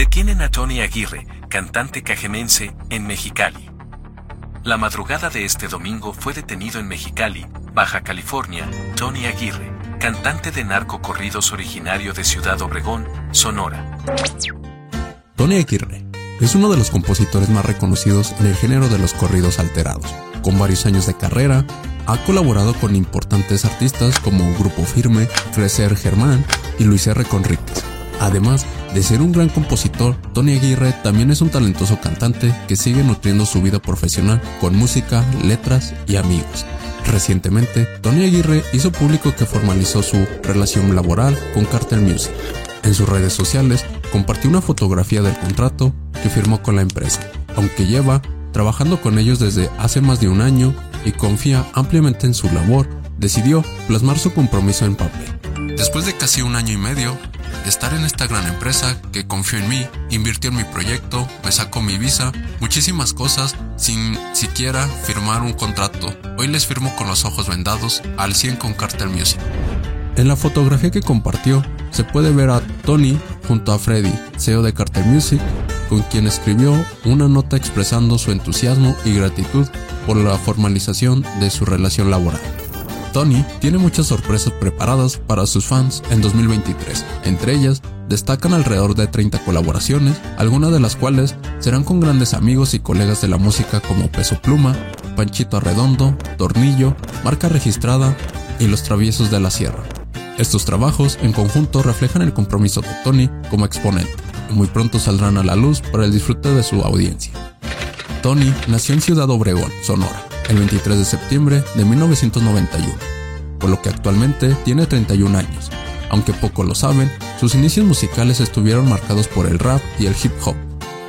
Detienen a Tony Aguirre, cantante cajemense, en Mexicali. La madrugada de este domingo fue detenido en Mexicali, Baja California, Tony Aguirre, cantante de narcocorridos originario de Ciudad Obregón, Sonora. Tony Aguirre es uno de los compositores más reconocidos en el género de los corridos alterados. Con varios años de carrera, ha colaborado con importantes artistas como Grupo Firme, Crecer Germán y Luis R. Conríquez. Además de ser un gran compositor, Tony Aguirre también es un talentoso cantante que sigue nutriendo su vida profesional con música, letras y amigos. Recientemente, Tony Aguirre hizo público que formalizó su relación laboral con Cartel Music. En sus redes sociales, compartió una fotografía del contrato que firmó con la empresa, aunque lleva trabajando con ellos desde hace más de un año y confía ampliamente en su labor, decidió plasmar su compromiso en papel. Después de casi un año y medio estar en esta gran empresa que confió en mí, invirtió en mi proyecto, me sacó mi visa, muchísimas cosas sin siquiera firmar un contrato. Hoy les firmo con los ojos vendados al 100 con Cartel Music. En la fotografía que compartió se puede ver a Tony junto a Freddy, CEO de Cartel Music, con quien escribió una nota expresando su entusiasmo y gratitud por la formalización de su relación laboral. Tony tiene muchas sorpresas preparadas para sus fans en 2023. Entre ellas, destacan alrededor de 30 colaboraciones, algunas de las cuales serán con grandes amigos y colegas de la música como Peso Pluma, Panchito Arredondo, Tornillo, Marca Registrada y Los Traviesos de la Sierra. Estos trabajos en conjunto reflejan el compromiso de Tony como exponente y muy pronto saldrán a la luz para el disfrute de su audiencia. Tony nació en Ciudad Obregón, Sonora, el 23 de septiembre de 1991, por lo que actualmente tiene 31 años. Aunque poco lo saben, sus inicios musicales estuvieron marcados por el rap y el hip hop.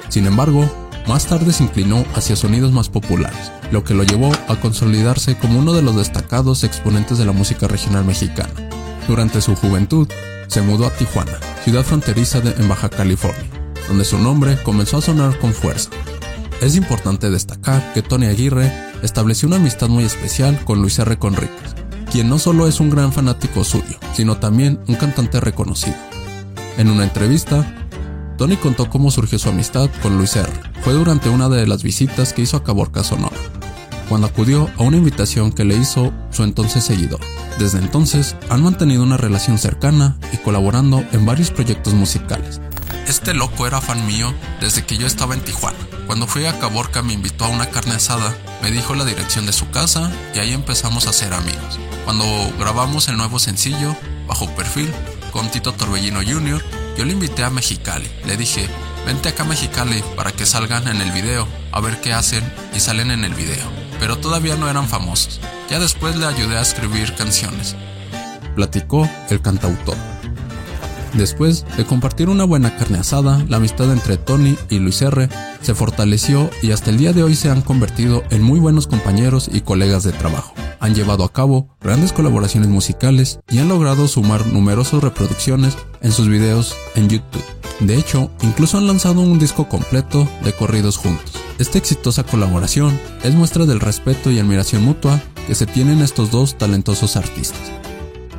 Sin embargo, más tarde se inclinó hacia sonidos más populares, lo que lo llevó a consolidarse como uno de los destacados exponentes de la música regional mexicana. Durante su juventud, se mudó a Tijuana, ciudad fronteriza en Baja California, donde su nombre comenzó a sonar con fuerza. Es importante destacar que Tony Aguirre estableció una amistad muy especial con Luis R. Conríquez, quien no solo es un gran fanático suyo, sino también un cantante reconocido. En una entrevista, Tony contó cómo surgió su amistad con Luis R. Fue durante una de las visitas que hizo a Caborca Sonora, cuando acudió a una invitación que le hizo su entonces seguidor. Desde entonces han mantenido una relación cercana y colaborando en varios proyectos musicales. Este loco era fan mío desde que yo estaba en Tijuana. Cuando fui a Caborca me invitó a una carne asada, me dijo la dirección de su casa y ahí empezamos a ser amigos. Cuando grabamos el nuevo sencillo, Bajo Perfil, con Tito Torbellino Jr., yo le invité a Mexicali. Le dije, vente acá Mexicali para que salgan en el video, a ver qué hacen y salen en el video. Pero todavía no eran famosos. Ya después le ayudé a escribir canciones. Platicó el cantautor. Después de compartir una buena carne asada, la amistad entre Tony y Luis R se fortaleció y hasta el día de hoy se han convertido en muy buenos compañeros y colegas de trabajo. Han llevado a cabo grandes colaboraciones musicales y han logrado sumar numerosas reproducciones en sus videos en YouTube. De hecho, incluso han lanzado un disco completo de corridos juntos. Esta exitosa colaboración es muestra del respeto y admiración mutua que se tienen estos dos talentosos artistas.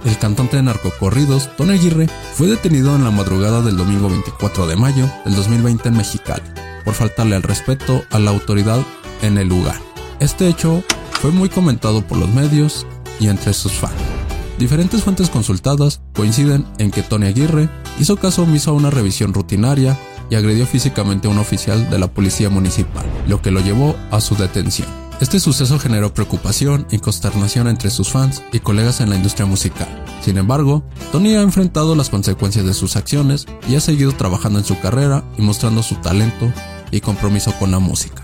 El cantante de narcocorridos, Tony Aguirre, fue detenido en la madrugada del domingo 24 de mayo del 2020 en Mexicali, por faltarle al respeto a la autoridad en el lugar. Este hecho fue muy comentado por los medios y entre sus fans. Diferentes fuentes consultadas coinciden en que Tony Aguirre hizo caso omiso a una revisión rutinaria y agredió físicamente a un oficial de la policía municipal, lo que lo llevó a su detención. Este suceso generó preocupación y consternación entre sus fans y colegas en la industria musical. Sin embargo, Tony ha enfrentado las consecuencias de sus acciones y ha seguido trabajando en su carrera y mostrando su talento y compromiso con la música.